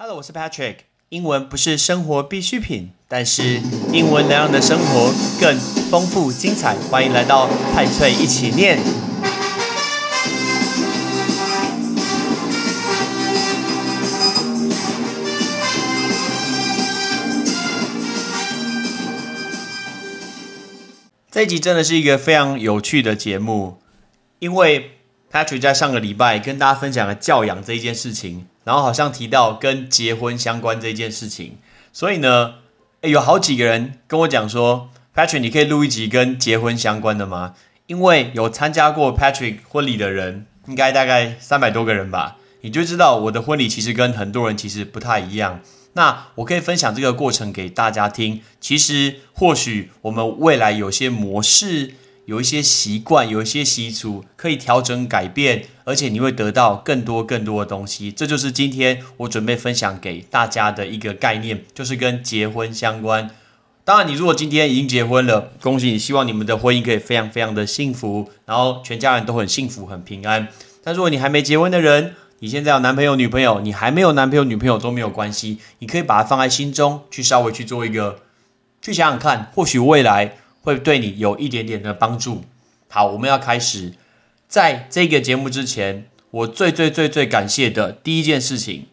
Hello，我是 Patrick。英文不是生活必需品，但是英文能让你的生活更丰富精彩。欢迎来到派翠一起念。这一集真的是一个非常有趣的节目，因为 Patrick 在上个礼拜跟大家分享了教养这一件事情，然后好像提到跟结婚相关这件事情，所以呢，诶有好几个人跟我讲说，Patrick 你可以录一集跟结婚相关的吗？因为有参加过 Patrick 婚礼的人，应该大概三百多个人吧，你就知道我的婚礼其实跟很多人其实不太一样。那我可以分享这个过程给大家听。其实或许我们未来有些模式、有一些习惯、有一些习俗可以调整改变，而且你会得到更多更多的东西。这就是今天我准备分享给大家的一个概念，就是跟结婚相关。当然，你如果今天已经结婚了，恭喜你！希望你们的婚姻可以非常非常的幸福，然后全家人都很幸福、很平安。但如果你还没结婚的人，你现在有男朋友、女朋友，你还没有男朋友、女朋友都没有关系，你可以把它放在心中，去稍微去做一个，去想想看，或许未来会对你有一点点的帮助。好，我们要开始，在这个节目之前，我最最最最感谢的第一件事情，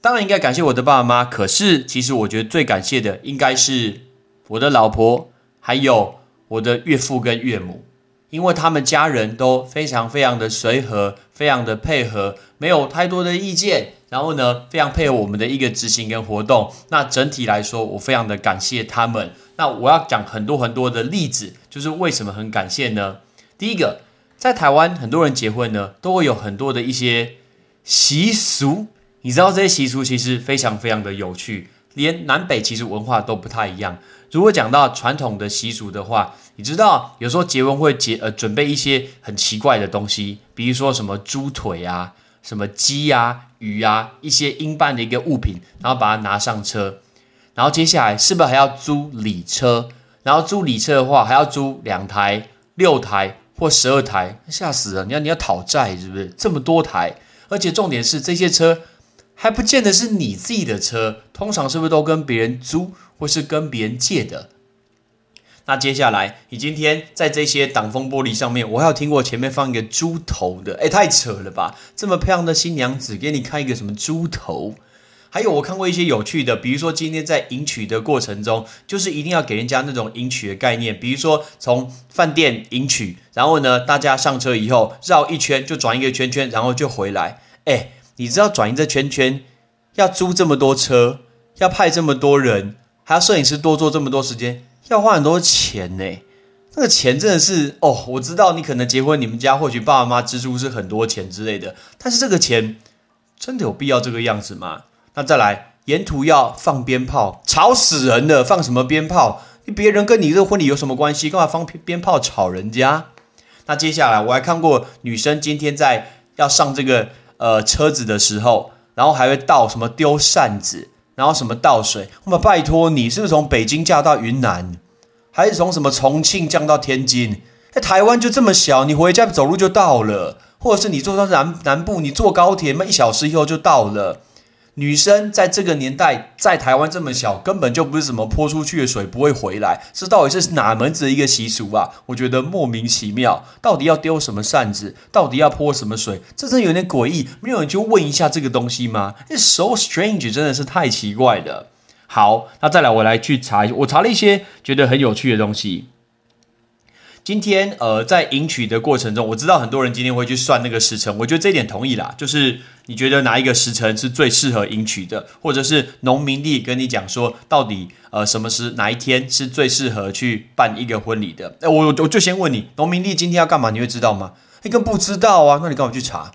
当然应该感谢我的爸爸妈妈，可是其实我觉得最感谢的应该是我的老婆，还有我的岳父跟岳母。因为他们家人都非常非常的随和，非常的配合，没有太多的意见，然后呢，非常配合我们的一个执行跟活动。那整体来说，我非常的感谢他们。那我要讲很多很多的例子，就是为什么很感谢呢？第一个，在台湾很多人结婚呢，都会有很多的一些习俗，你知道这些习俗其实非常非常的有趣，连南北其实文化都不太一样。如果讲到传统的习俗的话，你知道有时候结婚会结呃准备一些很奇怪的东西，比如说什么猪腿啊、什么鸡啊、鱼啊一些英镑的一个物品，然后把它拿上车，然后接下来是不是还要租礼车？然后租礼车的话，还要租两台、六台或十二台，吓死了！你要你要讨债是不是？这么多台，而且重点是这些车还不见得是你自己的车，通常是不是都跟别人租？或是跟别人借的，那接下来你今天在这些挡风玻璃上面，我还有听过前面放一个猪头的，哎，太扯了吧！这么漂亮的新娘子给你看一个什么猪头？还有我看过一些有趣的，比如说今天在迎娶的过程中，就是一定要给人家那种迎娶的概念，比如说从饭店迎娶，然后呢，大家上车以后绕一圈就转一个圈圈，然后就回来。哎，你知道转一个圈圈要租这么多车，要派这么多人？还要摄影师多做这么多时间，要花很多钱呢。那个钱真的是哦，我知道你可能结婚，你们家或许爸爸妈妈支出是很多钱之类的，但是这个钱真的有必要这个样子吗？那再来，沿途要放鞭炮，吵死人了！放什么鞭炮？你别人跟你这个婚礼有什么关系？干嘛放鞭炮吵人家？那接下来我还看过女生今天在要上这个呃车子的时候，然后还会倒什么丢扇子。然后什么倒水？我们拜托你，是不是从北京嫁到云南，还是从什么重庆降到天津？哎，台湾就这么小，你回家走路就到了，或者是你坐到南南部，你坐高铁，那一小时以后就到了。女生在这个年代，在台湾这么小，根本就不是什么泼出去的水不会回来，这到底是哪门子的一个习俗啊？我觉得莫名其妙，到底要丢什么扇子，到底要泼什么水，这真有点诡异。没有人就问一下这个东西吗？It's so strange，真的是太奇怪了。好，那再来我来去查一下，我查了一些觉得很有趣的东西。今天呃，在迎娶的过程中，我知道很多人今天会去算那个时辰，我觉得这一点同意啦。就是你觉得哪一个时辰是最适合迎娶的，或者是农民历跟你讲说，到底呃什么时哪一天是最适合去办一个婚礼的？哎，我我就先问你，农民历今天要干嘛？你会知道吗？你更不知道啊，那你跟我去查？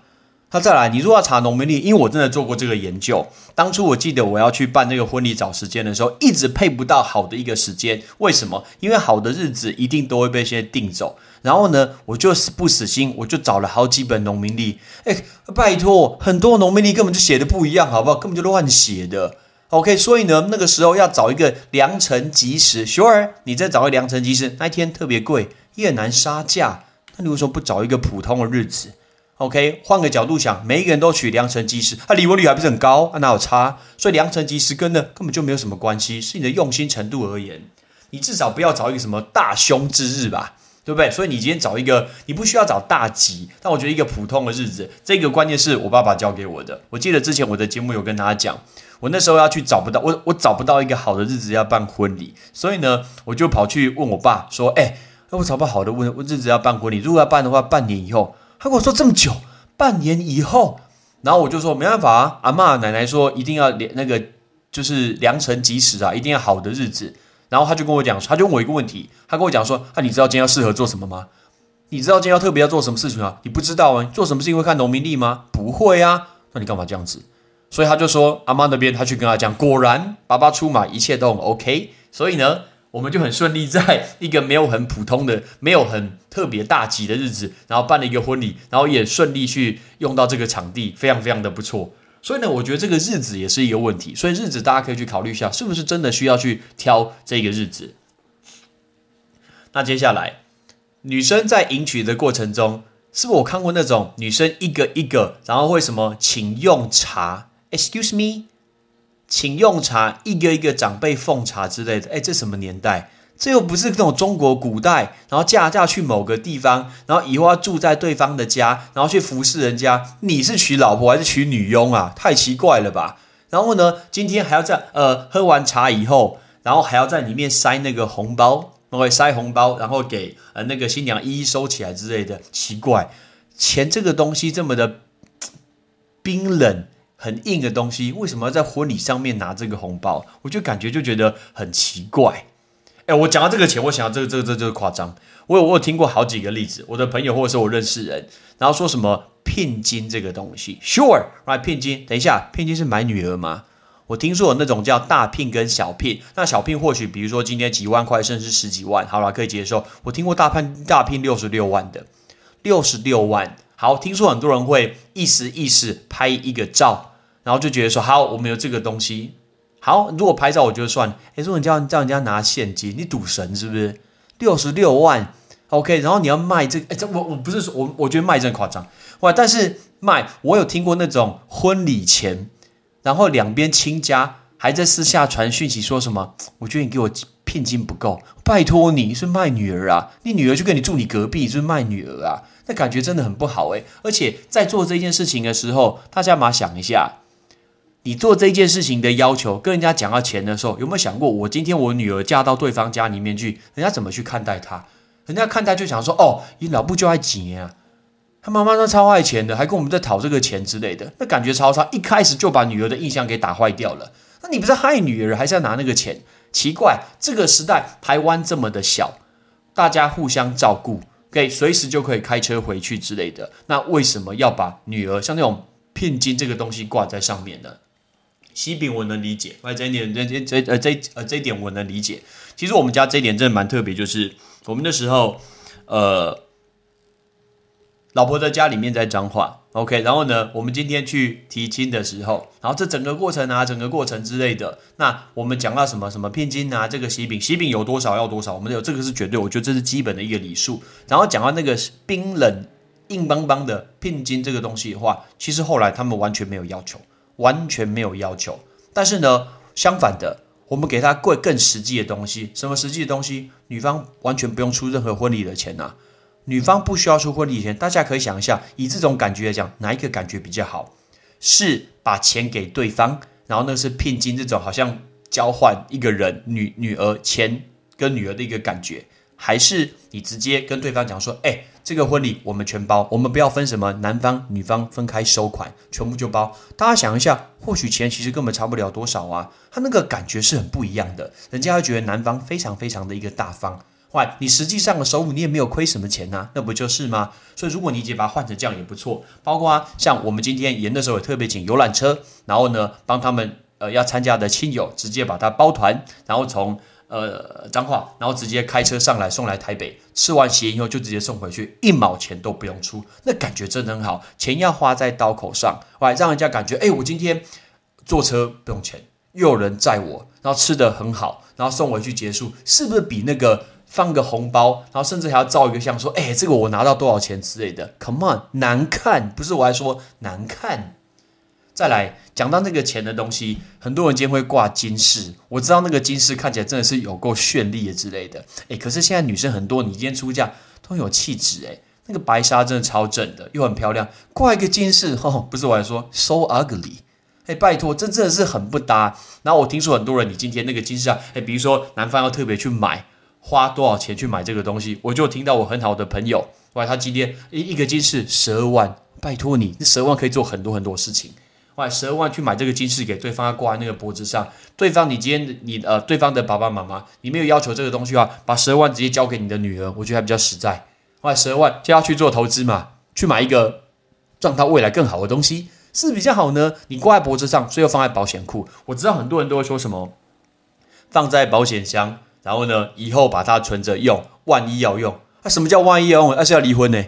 那再来，你如果要查农民历，因为我真的做过这个研究。当初我记得我要去办那个婚礼找时间的时候，一直配不到好的一个时间。为什么？因为好的日子一定都会被先订走。然后呢，我就不死心，我就找了好几本农民历。哎，拜托，很多农民历根本就写的不一样，好不好？根本就乱写的。OK，所以呢，那个时候要找一个良辰吉时。Sure，你再找个良辰吉时，那一天特别贵，也很难杀价。那你为什么不找一个普通的日子？OK，换个角度想，每一个人都娶良辰吉时，啊，离婚率还不是很高，啊，哪有差？所以良辰吉时跟呢根本就没有什么关系，是你的用心程度而言。你至少不要找一个什么大凶之日吧，对不对？所以你今天找一个，你不需要找大吉，但我觉得一个普通的日子，这个关键是我爸爸教给我的。我记得之前我的节目有跟大家讲，我那时候要去找不到，我我找不到一个好的日子要办婚礼，所以呢，我就跑去问我爸说：“哎，我找不好的问日子要办婚礼，如果要办的话，半年以后。”他跟我说这么久，半年以后，然后我就说没办法啊，阿妈奶奶说一定要良那个就是良辰吉时啊，一定要好的日子。然后他就跟我讲，他就问我一个问题，他跟我讲说：“啊，你知道今天要适合做什么吗？你知道今天要特别要做什么事情吗？你不知道啊？做什么事情会看农民历吗？不会啊，那你干嘛这样子？”所以他就说阿妈那边他去跟他讲，果然爸爸出马，一切都很 OK。所以呢，我们就很顺利，在一个没有很普通的、没有很特别大吉的日子，然后办了一个婚礼，然后也顺利去用到这个场地，非常非常的不错。所以呢，我觉得这个日子也是一个问题。所以日子大家可以去考虑一下，是不是真的需要去挑这个日子。那接下来，女生在迎娶的过程中，是不是我看过那种女生一个一个，然后会什么请用茶？Excuse me，请用茶，一个一个长辈奉茶之类的。哎，这什么年代？这又不是那种中国古代，然后嫁嫁去某个地方，然后以后要住在对方的家，然后去服侍人家。你是娶老婆还是娶女佣啊？太奇怪了吧！然后呢，今天还要在呃喝完茶以后，然后还要在里面塞那个红包，OK，塞红包，然后给呃那个新娘一一收起来之类的。奇怪，钱这个东西这么的冰冷、很硬的东西，为什么要在婚礼上面拿这个红包？我就感觉就觉得很奇怪。哎，我讲到这个钱，我想到这个、这个、这、这个夸张。我有我有听过好几个例子，我的朋友或者是我认识人，然后说什么聘金这个东西，Sure，right，聘金。等一下，聘金是买女儿吗？我听说有那种叫大聘跟小聘，那小聘或许比如说今天几万块，甚至十几万，好了，可以接受。我听过大聘大聘六十六万的，六十六万。好，听说很多人会意思意思拍一个照，然后就觉得说好，我们有这个东西。好，如果拍照我觉得算。哎，如果你叫叫人家拿现金，你赌神是不是？六十六万，OK。然后你要卖这个，哎，这我我不是说，我我觉得卖真夸张哇。但是卖，我有听过那种婚礼前，然后两边亲家还在私下传讯息说什么？我觉得你给我聘金不够，拜托你是卖女儿啊？你女儿就跟你住你隔壁，是卖女儿啊？那感觉真的很不好哎。而且在做这件事情的时候，大家马想一下。你做这件事情的要求，跟人家讲到钱的时候，有没有想过，我今天我女儿嫁到对方家里面去，人家怎么去看待她？人家看待就想说，哦，你老不就爱钱啊？他妈妈都超爱钱的，还跟我们在讨这个钱之类的，那感觉超差。一开始就把女儿的印象给打坏掉了。那你不是害女儿，还是要拿那个钱？奇怪，这个时代台湾这么的小，大家互相照顾，可以随时就可以开车回去之类的。那为什么要把女儿像那种聘金这个东西挂在上面呢？喜饼我能理解，哎，这一点，这这这呃这呃这一点我能理解。其实我们家这一点真的蛮特别，就是我们那时候，呃，老婆在家里面在脏话，OK，然后呢，我们今天去提亲的时候，然后这整个过程啊，整个过程之类的，那我们讲到什么什么聘金啊，这个喜饼，喜饼有多少要多少，我们有这个是绝对，我觉得这是基本的一个礼数。然后讲到那个冰冷硬邦邦的聘金这个东西的话，其实后来他们完全没有要求。完全没有要求，但是呢，相反的，我们给他贵更实际的东西。什么实际的东西？女方完全不用出任何婚礼的钱呐，女方不需要出婚礼钱。大家可以想一下，以这种感觉来讲，哪一个感觉比较好？是把钱给对方，然后那是聘金这种，好像交换一个人女女儿钱跟女儿的一个感觉，还是你直接跟对方讲说，哎？这个婚礼我们全包，我们不要分什么男方女方分开收款，全部就包。大家想一下，或许钱其实根本差不了多少啊，他那个感觉是很不一样的。人家会觉得男方非常非常的一个大方，哇，你实际上的收入你也没有亏什么钱呐，那不就是吗？所以如果你姐把它换成这样也不错。包括啊，像我们今天演的时候也特别请游览车，然后呢帮他们呃要参加的亲友直接把它包团，然后从。呃，脏话，然后直接开车上来送来台北，吃完鞋以后就直接送回去，一毛钱都不用出，那感觉真的很好。钱要花在刀口上，来让人家感觉，哎，我今天坐车不用钱，又有人载我，然后吃的很好，然后送回去结束，是不是比那个放个红包，然后甚至还要照一个相，说：“哎，这个我拿到多少钱之类的。”Come on，难看，不是我还说难看。再来讲到那个钱的东西，很多人今天会挂金饰，我知道那个金饰看起来真的是有够绚丽的之类的。哎，可是现在女生很多，你今天出嫁都有气质，哎，那个白纱真的超正的，又很漂亮，挂一个金饰，哦，不是我还说 so ugly。哎，拜托，这真的是很不搭。然后我听说很多人，你今天那个金饰啊，哎，比如说男方要特别去买。花多少钱去买这个东西？我就听到我很好的朋友，哇，他今天一一个金饰十二万，拜托你，那十二万可以做很多很多事情。哇，十二万去买这个金饰给对方，要挂在那个脖子上。对方，你今天你呃，对方的爸爸妈妈，你没有要求这个东西的话，把十二万直接交给你的女儿，我觉得还比较实在。哇，十二万就要去做投资嘛，去买一个让他未来更好的东西，是比较好呢。你挂在脖子上，最后放在保险库。我知道很多人都会说什么，放在保险箱。然后呢，以后把它存着用，万一要用，那什么叫万一要用？那是要离婚呢？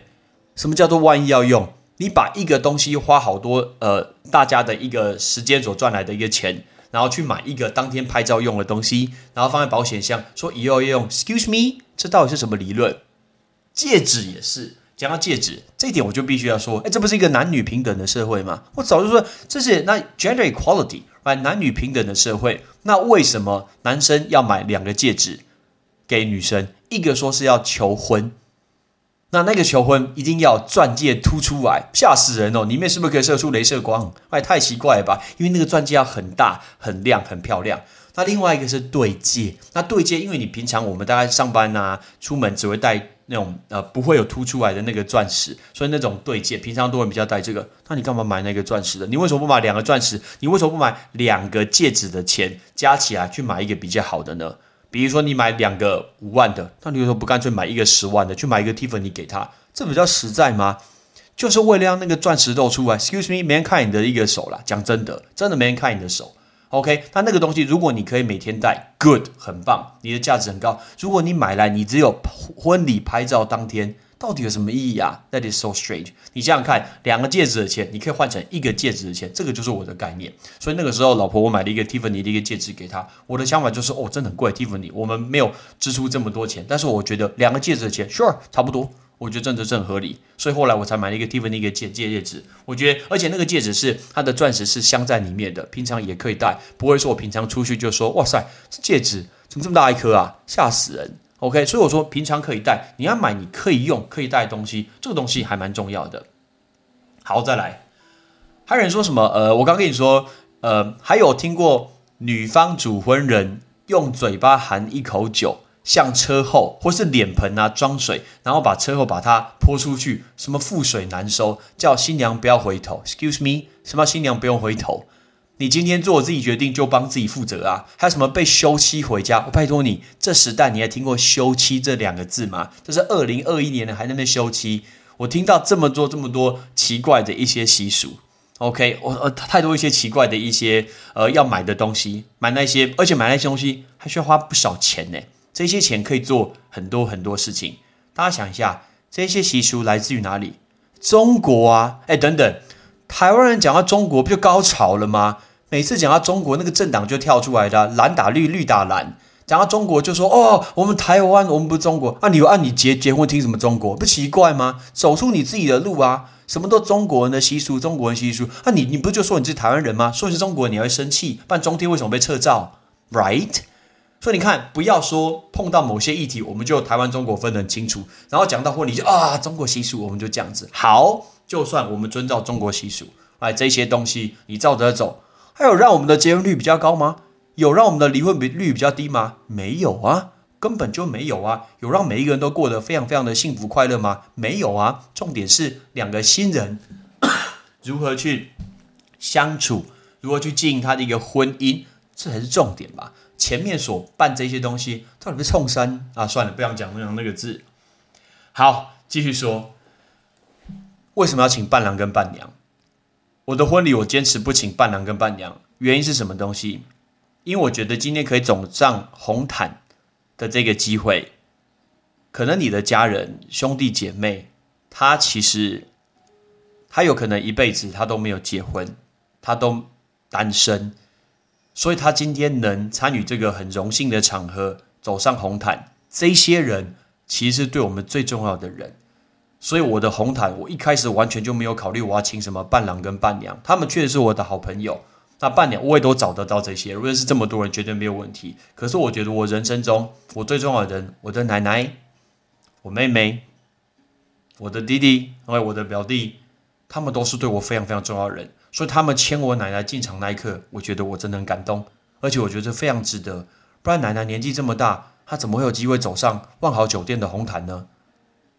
什么叫做万一要用？你把一个东西花好多呃，大家的一个时间所赚来的一个钱，然后去买一个当天拍照用的东西，然后放在保险箱，说以后要用。Excuse me，这到底是什么理论？戒指也是，讲到戒指这一点，我就必须要说，哎，这不是一个男女平等的社会吗？我早就说这是那 gender equality。买男女平等的社会，那为什么男生要买两个戒指给女生？一个说是要求婚，那那个求婚一定要钻戒凸出来，吓死人哦！里面是不是可以射出镭射光？哎，太奇怪了吧？因为那个钻戒要很大、很亮、很漂亮。那另外一个是对戒，那对戒，因为你平常我们大概上班呐、出门只会戴。那种呃不会有凸出来的那个钻石，所以那种对戒，平常多人比较戴这个。那你干嘛买那个钻石的？你为什么不买两个钻石？你为什么不买两个戒指的钱加起来去买一个比较好的呢？比如说你买两个五万的，那你为什么不干脆买一个十万的，去买一个 Tiffany 给他？这比较实在吗？就是为了让那个钻石露出来。Excuse me，没人看你的一个手啦。讲真的，真的没人看你的手。OK，那那个东西，如果你可以每天戴，Good，很棒，你的价值很高。如果你买来，你只有婚礼拍照当天，到底有什么意义啊？That is so strange。你想想看，两个戒指的钱，你可以换成一个戒指的钱，这个就是我的概念。所以那个时候，老婆我买了一个 Tiffany 的一个戒指给她，我的想法就是，哦，真的很贵，Tiffany，我们没有支出这么多钱，但是我觉得两个戒指的钱，Sure，差不多。我觉得真的正合理，所以后来我才买了一个 Tiffany 一个戒戒戒指。我觉得，而且那个戒指是它的钻石是镶在里面的，平常也可以戴，不会说我平常出去就说哇塞，这戒指怎么这么大一颗啊，吓死人。OK，所以我说平常可以带，你要买你可以用可以带的东西，这个东西还蛮重要的。好，再来，还有人说什么？呃，我刚跟你说，呃，还有听过女方主婚人用嘴巴含一口酒。向车后或是脸盆啊装水，然后把车后把它泼出去，什么覆水难收，叫新娘不要回头。Excuse me，什么新娘不用回头？你今天做自己决定就帮自己负责啊！还有什么被休妻回家？我拜托你，这时代你还听过休妻这两个字吗？这是二零二一年了，还在那休妻？我听到这么多这么多奇怪的一些习俗。OK，我呃太多一些奇怪的一些呃要买的东西，买那些，而且买那些东西还需要花不少钱呢。这些钱可以做很多很多事情。大家想一下，这些习俗来自于哪里？中国啊！哎，等等，台湾人讲到中国不就高潮了吗？每次讲到中国，那个政党就跳出来的，蓝打绿，绿打蓝。讲到中国就说：“哦，我们台湾，我们不是中国。”啊，你有按你结结婚听什么中国？不奇怪吗？走出你自己的路啊！什么都中国人的习俗，中国人习俗。啊，你你不就说你是台湾人吗？说你是中国人，你会生气？办中天为什么被撤照？Right？所以你看，不要说碰到某些议题，我们就台湾、中国分得很清楚。然后讲到婚礼，就啊，中国习俗，我们就这样子。好，就算我们遵照中国习俗，哎，这些东西你照着走，还有让我们的结婚率比较高吗？有让我们的离婚率比较低吗？没有啊，根本就没有啊。有让每一个人都过得非常非常的幸福快乐吗？没有啊。重点是两个新人 如何去相处，如何去经营他的一个婚姻，这才是重点吧。前面所办这些东西，到底是冲山啊？算了，不想讲那样那个字。好，继续说，为什么要请伴郎跟伴娘？我的婚礼我坚持不请伴郎跟伴娘，原因是什么东西？因为我觉得今天可以走上红毯的这个机会，可能你的家人兄弟姐妹，他其实他有可能一辈子他都没有结婚，他都单身。所以他今天能参与这个很荣幸的场合，走上红毯，这些人其实是对我们最重要的人。所以我的红毯，我一开始完全就没有考虑我要请什么伴郎跟伴娘，他们确实是我的好朋友。那伴娘我也都找得到这些，如果是这么多人，绝对没有问题。可是我觉得我人生中我最重要的人，我的奶奶、我妹妹、我的弟弟，还有我的表弟，他们都是对我非常非常重要的人。所以他们牵我奶奶进场那一刻，我觉得我真的很感动，而且我觉得非常值得。不然奶奶年纪这么大，她怎么会有机会走上万豪酒店的红毯呢？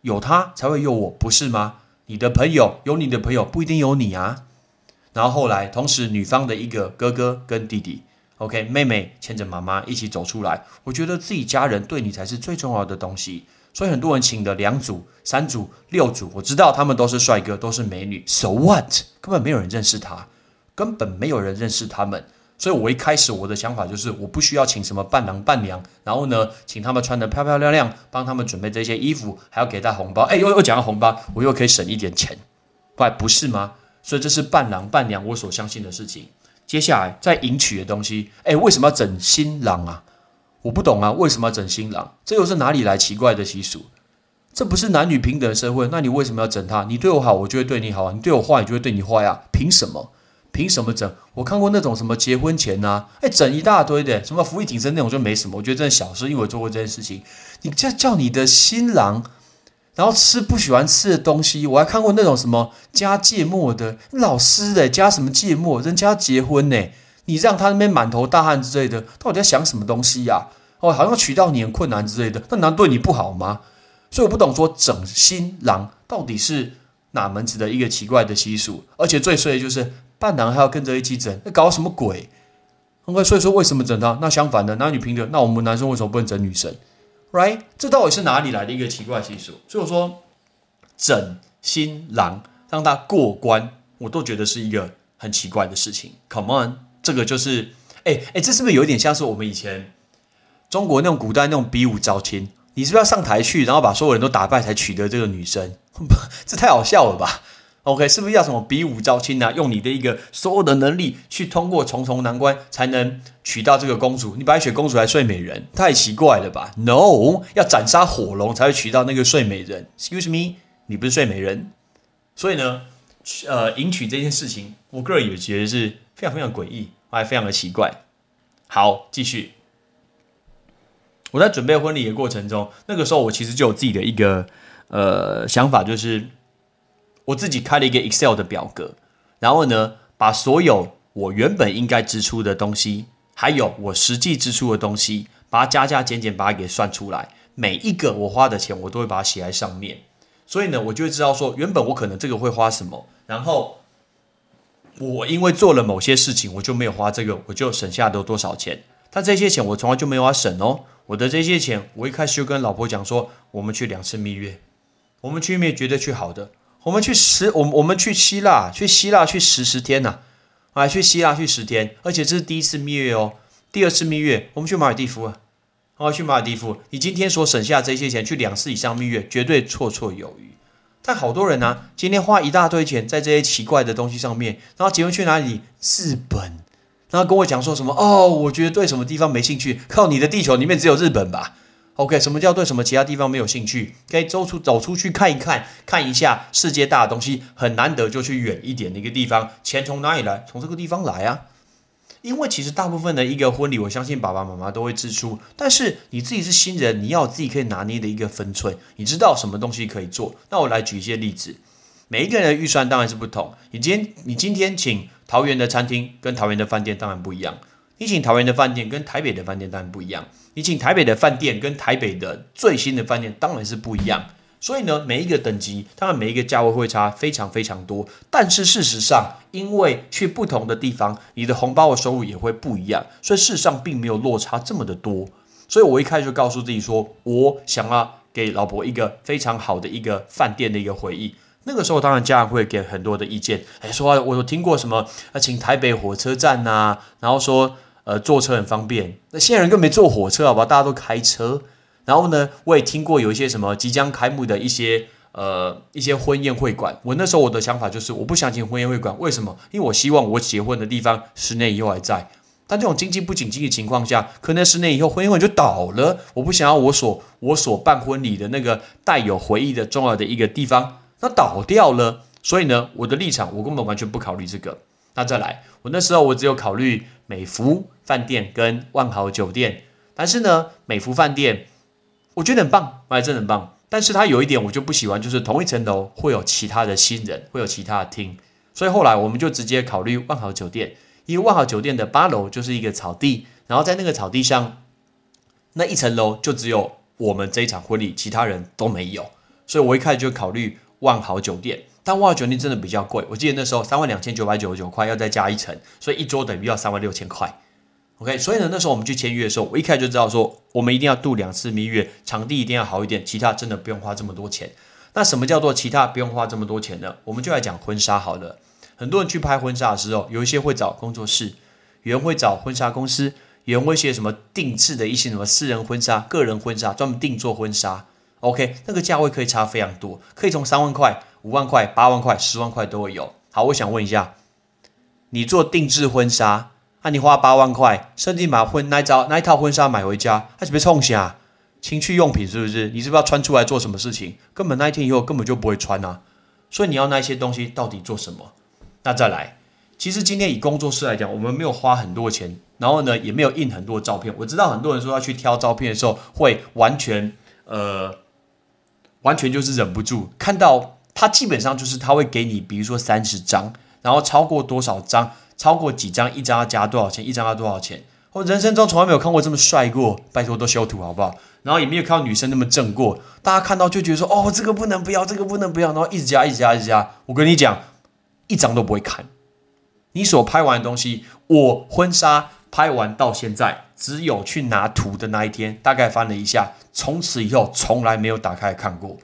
有他才会有我，不是吗？你的朋友有你的朋友，不一定有你啊。然后后来，同时女方的一个哥哥跟弟弟，OK，妹妹牵着妈妈一起走出来。我觉得自己家人对你才是最重要的东西。所以很多人请的两组、三组、六组，我知道他们都是帅哥，都是美女。So what？根本没有人认识他，根本没有人认识他们。所以，我一开始我的想法就是，我不需要请什么伴郎伴娘，然后呢，请他们穿得漂漂亮亮，帮他们准备这些衣服，还要给他红包。哎，又又讲到红包，我又可以省一点钱，不不是吗？所以这是伴郎伴娘我所相信的事情。接下来在迎娶的东西，哎，为什么要整新郎啊？我不懂啊，为什么要整新郎？这又是哪里来奇怪的习俗？这不是男女平等社会？那你为什么要整他？你对我好，我就会对你好啊；你对我坏，就会对你坏啊？凭什么？凭什么整？我看过那种什么结婚前呐，哎，整一大堆的，什么福利挺身那种就没什么。我觉得这小事，因为我做过这件事情。你叫叫你的新郎，然后吃不喜欢吃的东西。我还看过那种什么加芥末的，老师的加什么芥末？人家结婚呢，你让他那边满头大汗之类的，到底在想什么东西呀？哦，好像娶到你很困难之类的，那难道对你不好吗？所以我不懂说整新郎到底是哪门子的一个奇怪的习俗，而且最衰的就是。伴郎还要跟着一起整，那搞什么鬼？OK，所以说为什么整他？那相反的，男女平等，那我们男生为什么不能整女生？Right？这到底是哪里来的一个奇怪习俗？所以我说整新郎让他过关，我都觉得是一个很奇怪的事情。Come on，这个就是，哎哎，这是不是有点像是我们以前中国那种古代那种比武招亲？你是不是要上台去，然后把所有人都打败才取得这个女生？这太好笑了吧？OK，是不是要什么比武招亲啊？用你的一个所有的能力去通过重重难关，才能娶到这个公主？你白雪公主还睡美人，太奇怪了吧？No，要斩杀火龙才会娶到那个睡美人。Excuse me，你不是睡美人？所以呢，呃，迎娶这件事情，我个人也觉得是非常非常诡异，还非常的奇怪。好，继续。我在准备婚礼的过程中，那个时候我其实就有自己的一个呃想法，就是。我自己开了一个 Excel 的表格，然后呢，把所有我原本应该支出的东西，还有我实际支出的东西，把它加加减减，把它给算出来。每一个我花的钱，我都会把它写在上面。所以呢，我就会知道说，原本我可能这个会花什么，然后我因为做了某些事情，我就没有花这个，我就省下了多少钱。但这些钱我从来就没有省哦。我的这些钱，我一开始就跟老婆讲说，我们去两次蜜月，我们去蜜月绝对去好的。我们去十，我我们去希腊，去希腊去十十天呐，啊，去希腊去十天，而且这是第一次蜜月哦，第二次蜜月我们去马尔蒂夫啊，哦，去马尔蒂夫，你今天所省下这些钱去两次以上蜜月，绝对绰绰有余。但好多人呢，今天花一大堆钱在这些奇怪的东西上面，然后结婚去哪里？日本，然后跟我讲说什么？哦，我觉得对什么地方没兴趣，靠你的地球里面只有日本吧。OK，什么叫对什么其他地方没有兴趣？可以走出走出去看一看，看一下世界大的东西，很难得就去远一点的一个地方。钱从哪里来？从这个地方来啊！因为其实大部分的一个婚礼，我相信爸爸妈妈都会支出，但是你自己是新人，你要自己可以拿捏的一个分寸，你知道什么东西可以做。那我来举一些例子，每一个人的预算当然是不同。你今天你今天请桃园的餐厅跟桃园的饭店当然不一样，你请桃园的饭店跟台北的饭店当然不一样。你请台北的饭店跟台北的最新的饭店当然是不一样，所以呢，每一个等级当然每一个价位会差非常非常多。但是事实上，因为去不同的地方，你的红包的收入也会不一样，所以事实上并没有落差这么的多。所以我一开始就告诉自己说，我想要给老婆一个非常好的一个饭店的一个回忆。那个时候，当然家人会给很多的意见，哎，说我有听过什么，啊，请台北火车站呐，然后说。呃，坐车很方便。那现在人更没坐火车，好吧？大家都开车。然后呢，我也听过有一些什么即将开幕的一些呃一些婚宴会馆。我那时候我的想法就是，我不想请婚宴会馆。为什么？因为我希望我结婚的地方十年以后还在。但这种经济不景气的情况下，可能十年以后婚姻会就倒了。我不想要我所我所办婚礼的那个带有回忆的重要的一个地方，那倒掉了。所以呢，我的立场我根本完全不考虑这个。那再来，我那时候我只有考虑美孚饭店跟万豪酒店。但是呢，美孚饭店我觉得很棒，买真的很棒。但是它有一点我就不喜欢，就是同一层楼会有其他的新人，会有其他的厅。所以后来我们就直接考虑万豪酒店。因为万豪酒店的八楼就是一个草地，然后在那个草地上，那一层楼就只有我们这一场婚礼，其他人都没有，所以我一开始就考虑万豪酒店。但万豪酒店真的比较贵，我记得那时候三万两千九百九十九块要再加一层，所以一桌等于要三万六千块。OK，所以呢，那时候我们去签约的时候，我一开始就知道说，我们一定要度两次蜜月，场地一定要好一点，其他真的不用花这么多钱。那什么叫做其他不用花这么多钱呢？我们就来讲婚纱好了。很多人去拍婚纱的时候，有一些会找工作室，有人会找婚纱公司，有人会写什么定制的一些什么私人婚纱、个人婚纱，专门定做婚纱。OK，那个价位可以差非常多，可以从三万块、五万块、八万块、十万块都会有。好，我想问一下，你做定制婚纱，那你花八万块，甚至把婚那招那一套婚纱买回家，还是被冲下情趣用品是不是？你是不是要穿出来做什么事情？根本那一天以后根本就不会穿啊！所以你要那些东西到底做什么？那再来，其实今天以工作室来讲，我们没有花很多钱，然后呢，也没有印很多照片。我知道很多人说要去挑照片的时候，会完全呃，完全就是忍不住看到他，基本上就是他会给你，比如说三十张，然后超过多少张，超过几张，一张要加多少钱，一张要多少钱。我人生中从来没有看过这么帅过，拜托都修图好不好？然后也没有看到女生那么正过，大家看到就觉得说，哦，这个不能不要，这个不能不要，然后一直加，一直加，一直加。我跟你讲。一张都不会看，你所拍完的东西，我婚纱拍完到现在，只有去拿图的那一天，大概翻了一下，从此以后从来没有打开看过。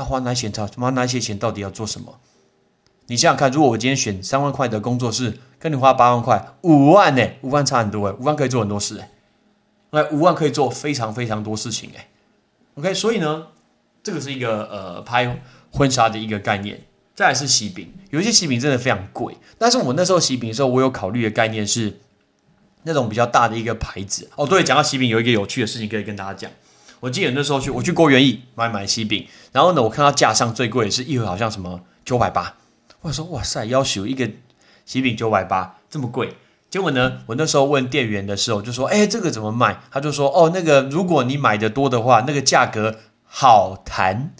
那花那些钱，他花那些钱到底要做什么？你想想看，如果我今天选三万块的工作室，跟你花八万块，五万呢？五万差很多哎，五万可以做很多事哎，那五万可以做非常非常多事情哎。OK，所以呢，这个是一个呃拍婚纱的一个概念。再来是喜饼，有一些喜饼真的非常贵。但是我那时候喜饼的时候，我有考虑的概念是那种比较大的一个牌子。哦，对，讲到喜饼，有一个有趣的事情可以跟大家讲。我记得那时候去，我去郭元义买买喜饼，然后呢，我看到架上最贵的是一盒，好像什么九百八。我说哇塞，要求一个喜饼九百八，这么贵。结果呢，我那时候问店员的时候，就说：“哎，这个怎么卖？”他就说：“哦，那个如果你买的多的话，那个价格好谈。”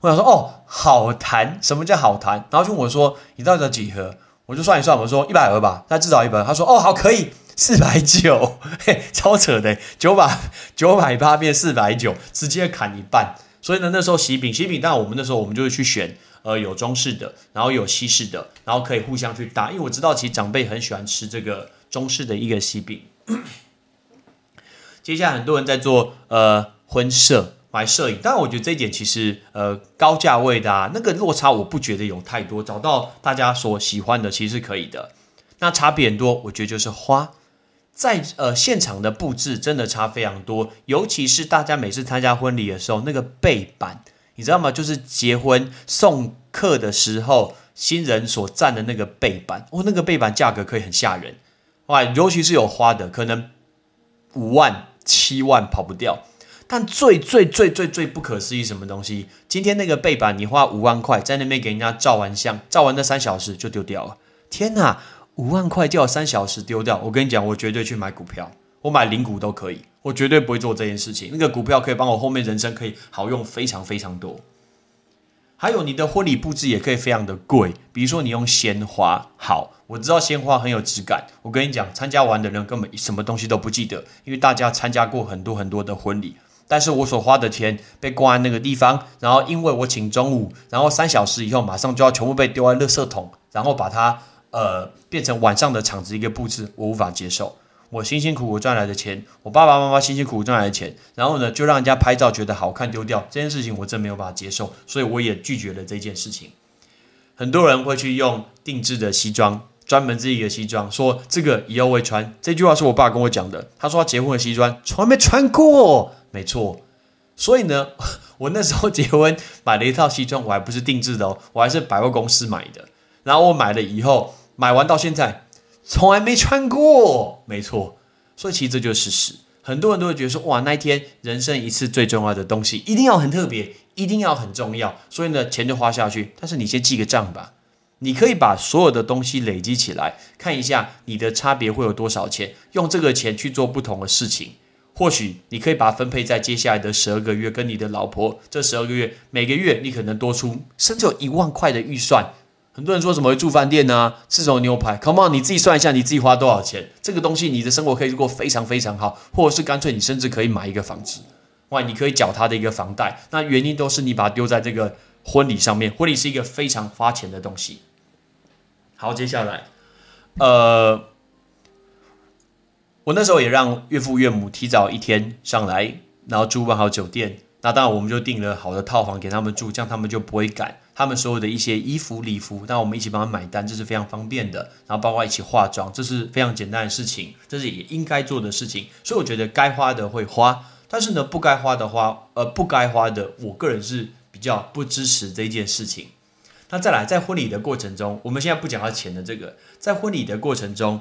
我想说哦，好谈，什么叫好谈？然后就我说你到底几盒？我就算一算，我说一百盒吧，那至少一百。他说哦，好，可以四百九，嘿，超扯的，九百九百八变四百九，直接砍一半。所以呢，那时候喜饼喜饼，但我们那时候我们就会去选呃有中式的，然后有西式的，然后可以互相去搭，因为我知道其实长辈很喜欢吃这个中式的一个喜饼。接下来很多人在做呃婚摄。买摄影，但我觉得这一点其实，呃，高价位的啊，那个落差我不觉得有太多，找到大家所喜欢的其实是可以的。那差别很多，我觉得就是花，在呃现场的布置真的差非常多，尤其是大家每次参加婚礼的时候，那个背板，你知道吗？就是结婚送客的时候，新人所站的那个背板，哦，那个背板价格可以很吓人，哇，尤其是有花的，可能五万、七万跑不掉。但最最最最最不可思议什么东西？今天那个背板，你花五万块在那边给人家照完相，照完那三小时就丢掉了。天哪，五万块就要三小时丢掉？我跟你讲，我绝对去买股票，我买零股都可以，我绝对不会做这件事情。那个股票可以帮我后面人生可以好用非常非常多。还有你的婚礼布置也可以非常的贵，比如说你用鲜花，好，我知道鲜花很有质感。我跟你讲，参加完的人根本什么东西都不记得，因为大家参加过很多很多的婚礼。但是我所花的钱被挂在那个地方，然后因为我请中午，然后三小时以后马上就要全部被丢在垃圾桶，然后把它呃变成晚上的场子一个布置，我无法接受。我辛辛苦苦赚来的钱，我爸爸妈妈辛辛苦苦赚来的钱，然后呢就让人家拍照觉得好看丢掉这件事情，我真没有办法接受，所以我也拒绝了这件事情。很多人会去用定制的西装。专门自己的西装，说这个以后会穿。这句话是我爸跟我讲的。他说他结婚的西装从来没穿过，没错。所以呢，我那时候结婚买了一套西装，我还不是定制的哦，我还是百货公司买的。然后我买了以后，买完到现在，从来没穿过。没错，所以其实这就是事实。很多人都会觉得说，哇，那一天人生一次最重要的东西，一定要很特别，一定要很重要，所以呢，钱就花下去。但是你先记个账吧，你可以把所有的东西累积起来，看一下你的差别会有多少钱，用这个钱去做不同的事情。或许你可以把它分配在接下来的十二个月，跟你的老婆这十二个月，每个月你可能多出甚至有一万块的预算。很多人说怎么会住饭店呢？吃什么牛排？Come on，你自己算一下，你自己花多少钱？这个东西你的生活可以过非常非常好，或者是干脆你甚至可以买一个房子，哇，你可以缴他的一个房贷。那原因都是你把它丢在这个婚礼上面，婚礼是一个非常花钱的东西。好，接下来，呃。我那时候也让岳父岳母提早一天上来，然后住办好酒店。那当然，我们就订了好的套房给他们住，这样他们就不会赶他们所有的一些衣服礼服。那我们一起帮他买单，这是非常方便的。然后包括一起化妆，这是非常简单的事情，这是也应该做的事情。所以我觉得该花的会花，但是呢，不该花的花，呃，不该花的，我个人是比较不支持这件事情。那再来，在婚礼的过程中，我们现在不讲到钱的这个，在婚礼的过程中。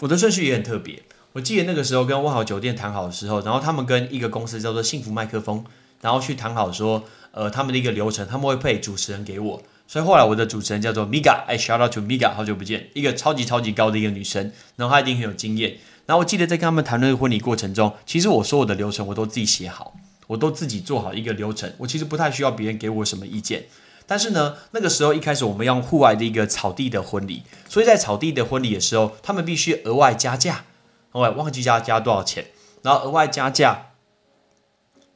我的顺序也很特别。我记得那个时候跟万豪酒店谈好的时候，然后他们跟一个公司叫做幸福麦克风，然后去谈好说，呃，他们的一个流程，他们会配主持人给我。所以后来我的主持人叫做 Miga，哎，shout out to Miga，好久不见，一个超级超级高的一个女生，然后她一定很有经验。然后我记得在跟他们谈论婚礼过程中，其实我所有的流程我都自己写好，我都自己做好一个流程，我其实不太需要别人给我什么意见。但是呢，那个时候一开始我们用户外的一个草地的婚礼，所以在草地的婚礼的时候，他们必须额外加价，我忘记加加多少钱，然后额外加价，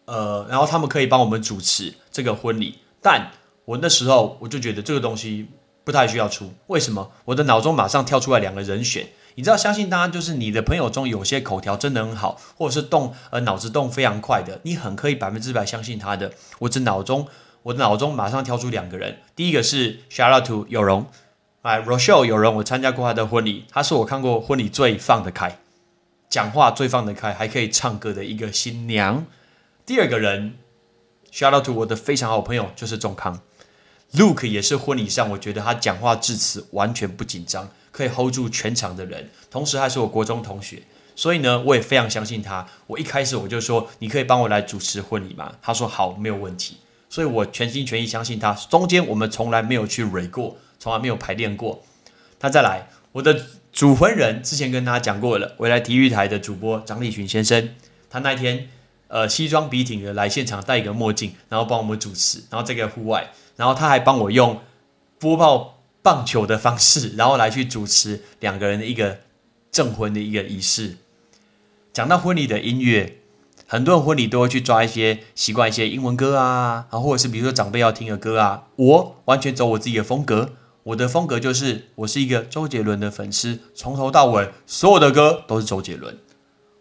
呃，然后他们可以帮我们主持这个婚礼，但我那时候我就觉得这个东西不太需要出，为什么？我的脑中马上跳出来两个人选，你知道，相信大家就是你的朋友中有些口条真的很好，或者是动呃脑子动非常快的，你很可以百分之百相信他的，我这脑中。我的脑中马上跳出两个人，第一个是 Shoutout to 有容，哎，Rochelle 有容，我参加过他的婚礼，他是我看过婚礼最放得开，讲话最放得开，还可以唱歌的一个新娘。第二个人 Charlotte 我的非常好朋友就是仲康，Luke 也是婚礼上我觉得他讲话致辞完全不紧张，可以 hold 住全场的人，同时还是我国中同学，所以呢，我也非常相信他。我一开始我就说，你可以帮我来主持婚礼吗？他说好，没有问题。所以我全心全意相信他。中间我们从来没有去 re 过，从来没有排练过。他再来，我的主婚人之前跟他讲过了，未来体育台的主播张立群先生，他那天呃西装笔挺的来现场，戴一个墨镜，然后帮我们主持，然后这个户外，然后他还帮我用播报棒球的方式，然后来去主持两个人的一个证婚的一个仪式。讲到婚礼的音乐。很多人婚礼都会去抓一些习惯一些英文歌啊，啊，或者是比如说长辈要听的歌啊。我完全走我自己的风格，我的风格就是我是一个周杰伦的粉丝，从头到尾所有的歌都是周杰伦。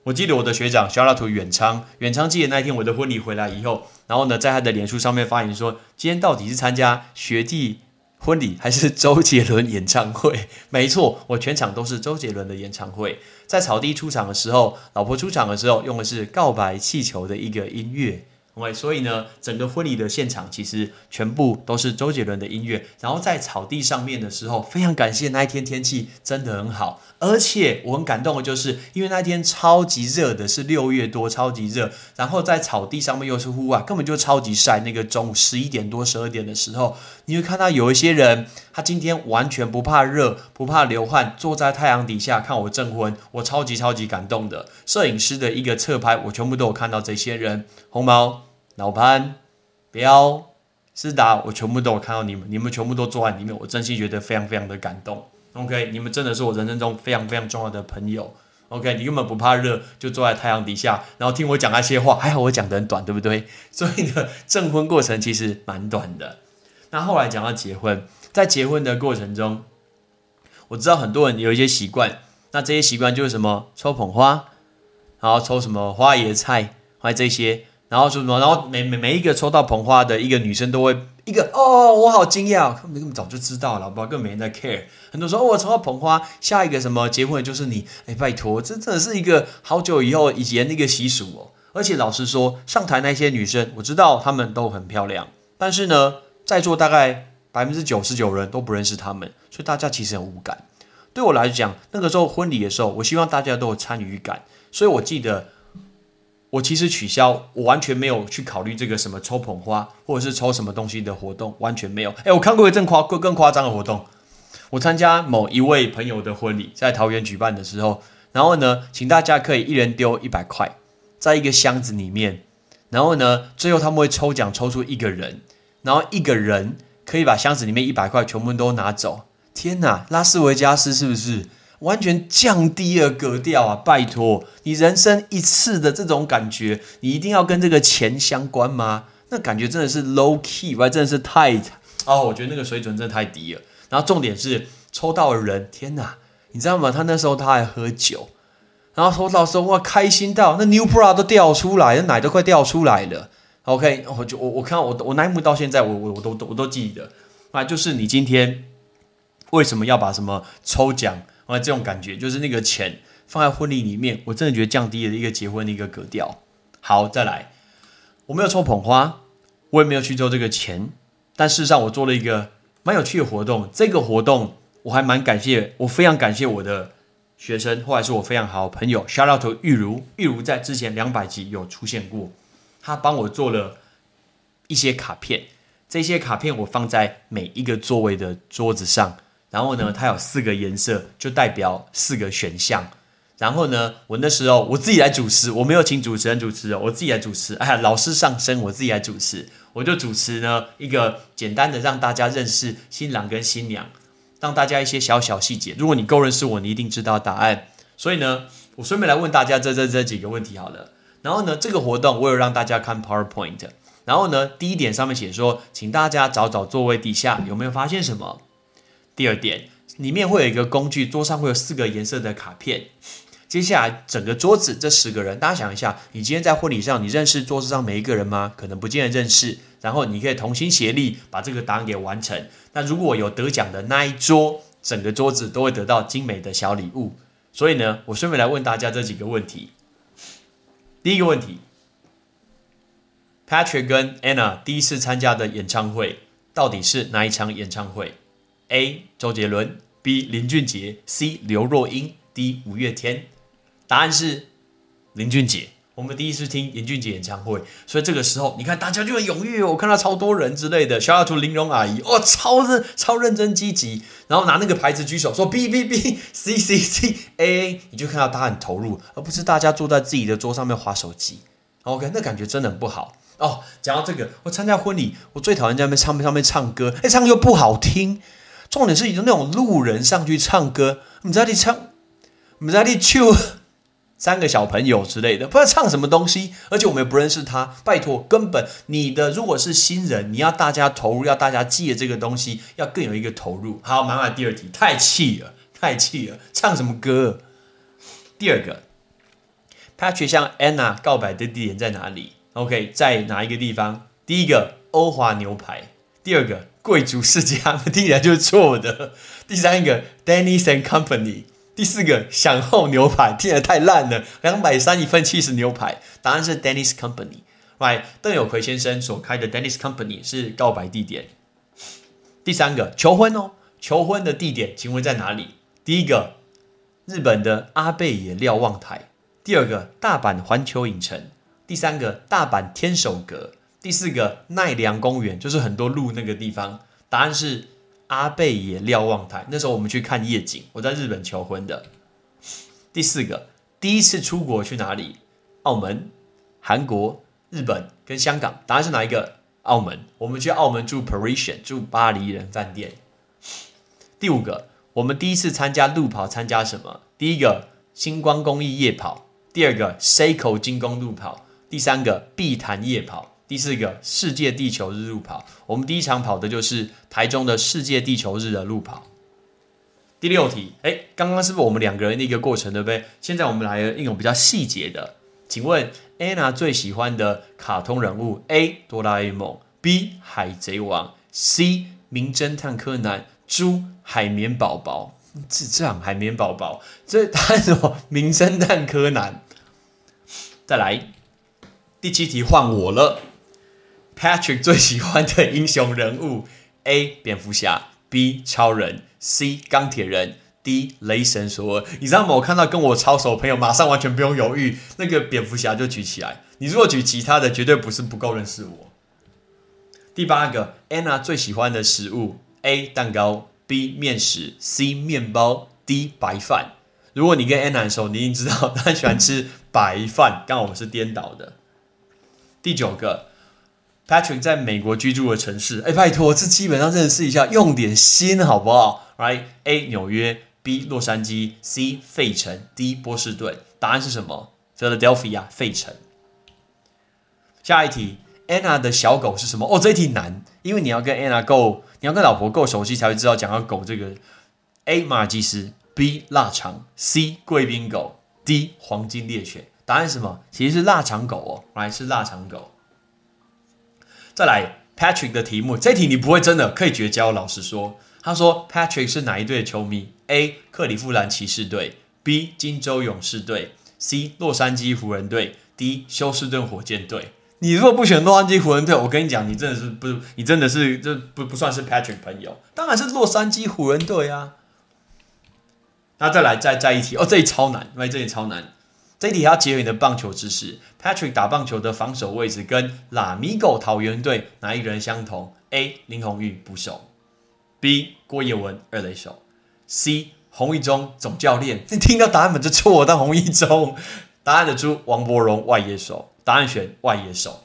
我记得我的学长小拉图远昌，远昌记得那一天我的婚礼回来以后，然后呢，在他的脸书上面发言说，今天到底是参加学弟。婚礼还是周杰伦演唱会？没错，我全场都是周杰伦的演唱会。在草地出场的时候，老婆出场的时候，用的是告白气球的一个音乐。OK，所以呢，整个婚礼的现场其实全部都是周杰伦的音乐。然后在草地上面的时候，非常感谢那一天天气真的很好，而且我很感动的就是，因为那天超级热的，是六月多，超级热。然后在草地上面又是户外，根本就超级晒。那个中午十一点多、十二点的时候，你会看到有一些人，他今天完全不怕热、不怕流汗，坐在太阳底下看我证婚，我超级超级感动的。摄影师的一个侧拍，我全部都有看到这些人，红毛。老潘、彪、思达，我全部都有看到你们，你们全部都坐在里面，我真心觉得非常非常的感动。OK，你们真的是我人生中非常非常重要的朋友。OK，你根本不怕热，就坐在太阳底下，然后听我讲那些话，还好我讲的很短，对不对？所以呢，证婚过程其实蛮短的。那后来讲到结婚，在结婚的过程中，我知道很多人有一些习惯，那这些习惯就是什么抽捧花，然后抽什么花椰菜，还有这些。然后说什么？然后每每每一个抽到捧花的一个女生都会一个哦，我好惊讶，根本根本早就知道了，不知道根本没人在 care。很多说哦，我抽到捧花，下一个什么结婚就是你？哎，拜托，这真的是一个好久以后以前那个习俗哦。而且老实说，上台那些女生，我知道她们都很漂亮，但是呢，在座大概百分之九十九人都不认识她们，所以大家其实很无感。对我来讲，那个时候婚礼的时候，我希望大家都有参与感，所以我记得我其实取消，我完全没有去考虑这个什么抽捧花或者是抽什么东西的活动，完全没有。哎，我看过一更夸更更夸张的活动，我参加某一位朋友的婚礼，在桃园举办的时候，然后呢，请大家可以一人丢一百块，在一个箱子里面，然后呢，最后他们会抽奖抽出一个人，然后一个人可以把箱子里面一百块全部都拿走。天哪，拉斯维加斯是不是完全降低了格调啊？拜托，你人生一次的这种感觉，你一定要跟这个钱相关吗？那感觉真的是 low key，真的是太……哦，我觉得那个水准真的太低了。然后重点是抽到的人，天哪，你知道吗？他那时候他还喝酒，然后抽到时候哇，开心到那 new bra 都掉出来，那奶都快掉出来了。OK，我就我我看我我那一幕到现在，我我我都我都记得啊，就是你今天。为什么要把什么抽奖啊这种感觉，就是那个钱放在婚礼里面，我真的觉得降低了一个结婚的一个格调。好，再来，我没有抽捧花，我也没有去做这个钱，但事实上我做了一个蛮有趣的活动。这个活动我还蛮感谢，我非常感谢我的学生，或者是我非常好的朋友，shout out to 玉如，玉如在之前两百集有出现过，他帮我做了一些卡片，这些卡片我放在每一个座位的桌子上。然后呢，它有四个颜色，就代表四个选项。然后呢，我那时候我自己来主持，我没有请主持人主持哦，我自己来主持。哎呀，老师上身，我自己来主持，我就主持呢一个简单的让大家认识新郎跟新娘，让大家一些小小细节。如果你够认识我，你一定知道答案。所以呢，我顺便来问大家这这这几个问题好了。然后呢，这个活动我有让大家看 PowerPoint。然后呢，第一点上面写说，请大家找找座位底下有没有发现什么。第二点，里面会有一个工具，桌上会有四个颜色的卡片。接下来，整个桌子这十个人，大家想一下，你今天在婚礼上，你认识桌子上每一个人吗？可能不见得认识。然后你可以同心协力把这个答案给完成。那如果有得奖的那一桌，整个桌子都会得到精美的小礼物。所以呢，我顺便来问大家这几个问题。第一个问题，Patrick 跟 Anna 第一次参加的演唱会，到底是哪一场演唱会？A. 周杰伦 B. 林俊杰 C. 刘若英 D. 五月天，答案是林俊杰。我们第一次听林俊杰演唱会，所以这个时候你看大家就很踊跃哦，我看到超多人之类的。小小图玲珑阿姨哦，超认超认真积极，然后拿那个牌子举手说 B B B C C C A A，你就看到他很投入，而不是大家坐在自己的桌上面划手机。OK，那感觉真的很不好哦。讲到这个，我参加婚礼，我最讨厌在那边唱上面唱歌，哎，唱又不好听。重点是有那种路人上去唱歌，我们在那里唱，我们在那里唱，三个小朋友之类的，不知道唱什么东西，而且我们也不认识他。拜托，根本你的如果是新人，你要大家投入，要大家记得这个东西，要更有一个投入。好，满满第二题，太气了，太气了，唱什么歌？第二个，Patch 向 Anna 告白的地点在哪里？OK，在哪一个地方？第一个，欧华牛排。第二个。贵族世家听起来就是错的。第三个，Dennis and Company。第四个，享后牛排听起来太烂了，两百三一份七十牛排。答案是 Dennis Company。Right，邓有奎先生所开的 Dennis Company 是告白地点。第三个，求婚哦，求婚的地点请问在哪里？第一个，日本的阿贝野瞭望台。第二个，大阪环球影城。第三个，大阪天守阁。第四个奈良公园就是很多路那个地方，答案是阿贝野瞭望台。那时候我们去看夜景，我在日本求婚的。第四个，第一次出国去哪里？澳门、韩国、日本跟香港，答案是哪一个？澳门。我们去澳门住 Parisian，住巴黎人饭店。第五个，我们第一次参加路跑，参加什么？第一个星光公益夜跑，第二个 Seiko 精工路跑，第三个碧潭夜跑。第四个世界地球日路跑，我们第一场跑的就是台中的世界地球日的路跑。第六题，哎，刚刚是不是我们两个人的一个过程，对不对？现在我们来一种比较细节的，请问 Anna 最喜欢的卡通人物：A. 哆啦 A 梦，B. 海贼王，C. 名侦探柯南猪海绵宝宝。智障，海绵宝宝，这答案什么？名侦探柯南。再来，第七题换我了。Patrick 最喜欢的英雄人物：A. 蝙蝠侠，B. 超人，C. 钢铁人 D 雷神索尔。你知道吗？我看到跟我超熟的朋友，马上完全不用犹豫，那个蝙蝠侠就举起来。你如果举其他的，绝对不是不够认识我。第八个，Anna 最喜欢的食物：A 蛋糕，B 面食，C 面包，D 白饭。如果你跟 Anna 熟，你一定知道她喜欢吃白饭。刚好我们是颠倒的。第九个，Patrick 在美国居住的城市。哎，拜托，这基本上认识一下，用点心好不好？Right？A 纽约，B 洛杉矶，C 费城，D 波士顿。答案是什么？Philadelphia，费城。下一题。Anna 的小狗是什么？哦，这一题难，因为你要跟 Anna 够，你要跟老婆够熟悉，才会知道讲到狗这个。A 马尔济斯，B 腊肠，C 贵宾狗，D 黄金猎犬。答案是什么？其实是腊肠狗哦，来是腊肠狗。再来 Patrick 的题目，这题你不会真的可以绝交。老实说，他说 Patrick 是哪一队的球迷？A 克利夫兰骑士队，B 金州勇士队，C 洛杉矶湖人队，D 休斯顿火箭队。你如果不选洛杉矶湖人队，我跟你讲，你真的是不，你真的是这不不算是 Patrick 朋友，当然是洛杉矶湖人队啊。那再来再再一题哦，这里超难，因为这里超难，这一题要结合你的棒球知识。Patrick 打棒球的防守位置跟拉米狗桃园队哪一人相同？A 林红玉捕手，B 郭彦文二垒手，C 洪一中总教练。你听到答案本就错，但洪一中答案的出王柏荣外野手。答案选外野手，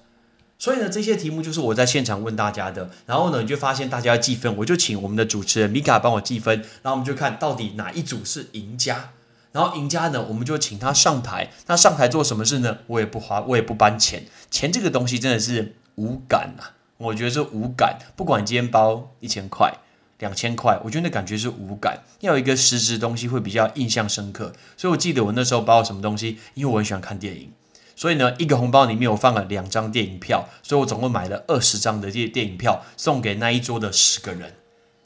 所以呢，这些题目就是我在现场问大家的。然后呢，你就发现大家要计分，我就请我们的主持人米卡帮我计分。然后我们就看到底哪一组是赢家。然后赢家呢，我们就请他上台。那上台做什么事呢？我也不花，我也不搬钱。钱这个东西真的是无感啊，我觉得是无感。不管今天包一千块、两千块，我觉得那感觉是无感。要有一个实质东西会比较印象深刻。所以我记得我那时候包了什么东西，因为我很喜欢看电影。所以呢，一个红包里面我放了两张电影票，所以我总共买了二十张的电电影票送给那一桌的十个人。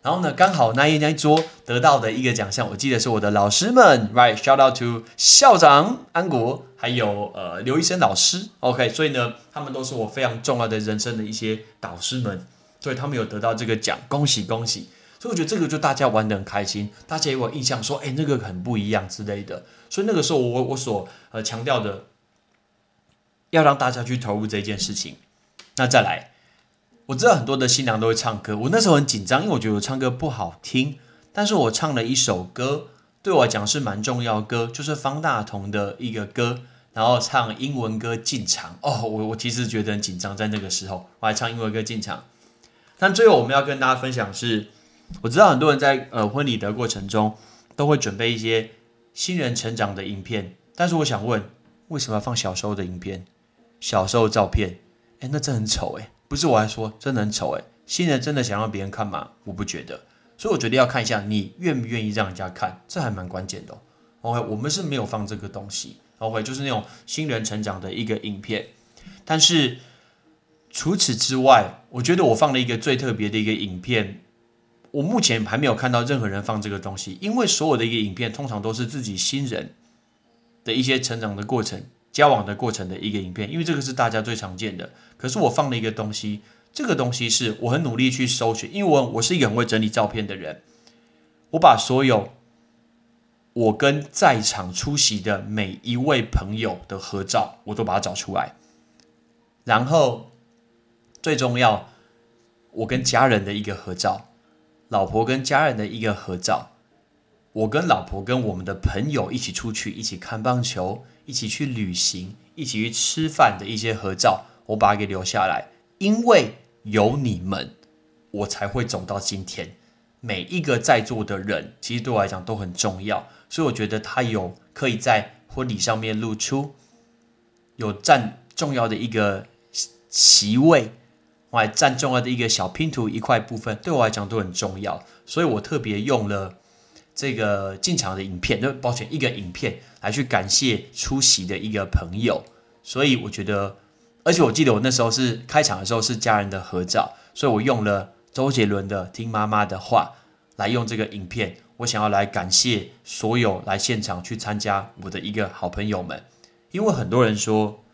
然后呢，刚好那一那一桌得到的一个奖项，我记得是我的老师们，right？Shout out to 校长安国，还有呃刘医生老师，OK？所以呢，他们都是我非常重要的人生的一些导师们，所以他们有得到这个奖，恭喜恭喜！所以我觉得这个就大家玩的很开心，大家有印象说，哎，那个很不一样之类的。所以那个时候我我所呃强调的。要让大家去投入这件事情。那再来，我知道很多的新娘都会唱歌，我那时候很紧张，因为我觉得我唱歌不好听。但是我唱了一首歌，对我来讲是蛮重要歌，就是方大同的一个歌，然后唱英文歌进场。哦，我我其实觉得很紧张，在那个时候我还唱英文歌进场。但最后我们要跟大家分享是，我知道很多人在呃婚礼的过程中都会准备一些新人成长的影片，但是我想问，为什么要放小时候的影片？小时候照片，哎，那真很丑哎，不是我还说真的很丑哎。新人真的想让别人看吗？我不觉得，所以我觉得要看一下你愿不愿意让人家看，这还蛮关键的。OK，我们是没有放这个东西，OK，就是那种新人成长的一个影片。但是除此之外，我觉得我放了一个最特别的一个影片，我目前还没有看到任何人放这个东西，因为所有的一个影片通常都是自己新人的一些成长的过程。交往的过程的一个影片，因为这个是大家最常见的。可是我放了一个东西，这个东西是我很努力去搜寻，因为我我是一个很会整理照片的人。我把所有我跟在场出席的每一位朋友的合照，我都把它找出来。然后最重要，我跟家人的一个合照，老婆跟家人的一个合照，我跟老婆跟我们的朋友一起出去一起看棒球。一起去旅行、一起去吃饭的一些合照，我把它给留下来，因为有你们，我才会走到今天。每一个在座的人，其实对我来讲都很重要，所以我觉得他有可以在婚礼上面露出，有占重要的一个席位，我还占重要的一个小拼图一块部分，对我来讲都很重要，所以我特别用了。这个进场的影片，就抱歉，一个影片来去感谢出席的一个朋友，所以我觉得，而且我记得我那时候是开场的时候是家人的合照，所以我用了周杰伦的《听妈妈的话》来用这个影片，我想要来感谢所有来现场去参加我的一个好朋友们，因为很多人说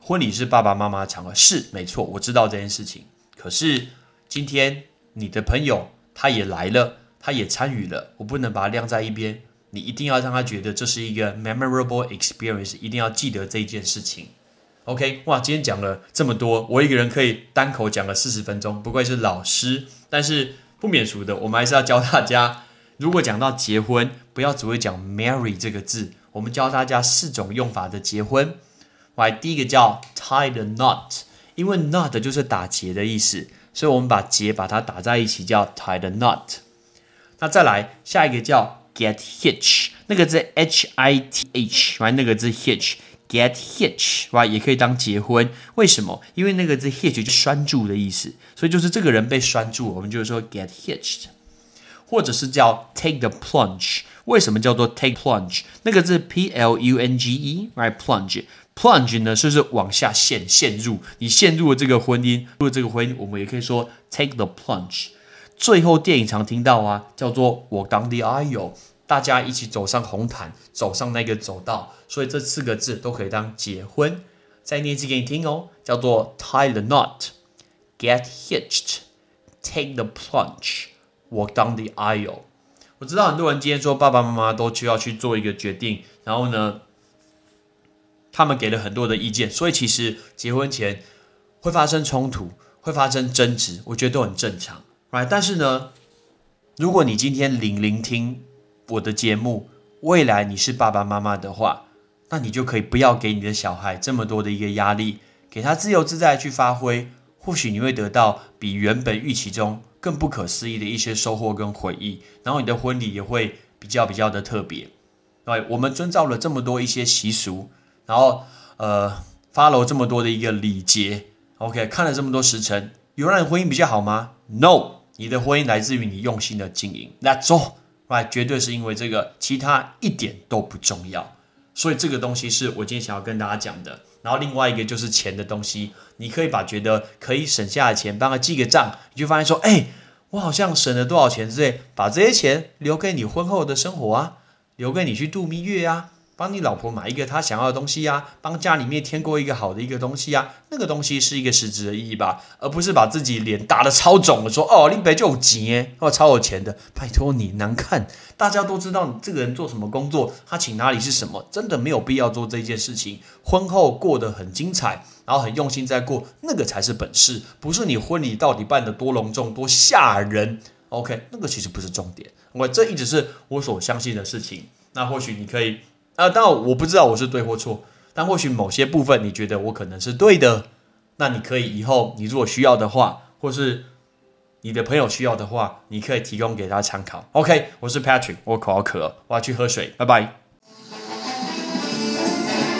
婚礼是爸爸妈妈场合，是没错，我知道这件事情，可是今天你的朋友他也来了。他也参与了，我不能把它晾在一边。你一定要让他觉得这是一个 memorable experience，一定要记得这件事情。OK，哇，今天讲了这么多，我一个人可以单口讲了四十分钟，不愧是老师。但是不免俗的，我们还是要教大家，如果讲到结婚，不要只会讲 marry 这个字，我们教大家四种用法的结婚。来，第一个叫 tie the knot，因为 knot 就是打结的意思，所以我们把结把它打在一起，叫 tie the knot。那再来下一个叫。Get hitch，那个字 H I T H，完那个字 hitch，get hitch，哇，也可以当结婚。为什么？因为那个字 hitch 就拴住的意思，所以就是这个人被拴住，我们就是说 get hitched，或者是叫 take the plunge。为什么叫做 take plunge？那个字 P L U N G E，right plunge，plunge 呢就是往下陷，陷入，你陷入了这个婚姻，入了这个婚姻，我们也可以说 take the plunge。最后电影常听到啊，叫做我当的阿友，大家一起走上红毯，走上那个走道，所以这四个字都可以当结婚。再念一次给你听哦，叫做 tie the knot，get hitched，take the plunge，walk down the aisle。我知道很多人今天说爸爸妈妈都需要去做一个决定，然后呢，他们给了很多的意见，所以其实结婚前会发生冲突，会发生争执，我觉得都很正常。但是呢，如果你今天聆聆听我的节目，未来你是爸爸妈妈的话，那你就可以不要给你的小孩这么多的一个压力，给他自由自在去发挥，或许你会得到比原本预期中更不可思议的一些收获跟回忆，然后你的婚礼也会比较比较的特别。对，我们遵照了这么多一些习俗，然后呃，follow 这么多的一个礼节，OK，看了这么多时辰，有让你婚姻比较好吗？No。你的婚姻来自于你用心的经营，That's all，right？绝对是因为这个，其他一点都不重要。所以这个东西是我今天想要跟大家讲的。然后另外一个就是钱的东西，你可以把觉得可以省下的钱帮他记个账，你就发现说，哎，我好像省了多少钱之类，把这些钱留给你婚后的生活啊，留给你去度蜜月啊。帮你老婆买一个她想要的东西呀，帮家里面添过一个好的一个东西呀，那个东西是一个实质的意义吧，而不是把自己脸打得超肿的，说哦，林北就有钱，哦，超有钱的，拜托你难看，大家都知道你这个人做什么工作，他请哪里是什么，真的没有必要做这件事情。婚后过得很精彩，然后很用心在过，那个才是本事，不是你婚礼到底办得多隆重多吓人。OK，那个其实不是重点，我这一直是我所相信的事情。那或许你可以。啊，当然我不知道我是对或错，但或许某些部分你觉得我可能是对的，那你可以以后你如果需要的话，或是你的朋友需要的话，你可以提供给他参考。OK，我是 Patrick，我口好渴，我要去喝水，拜拜。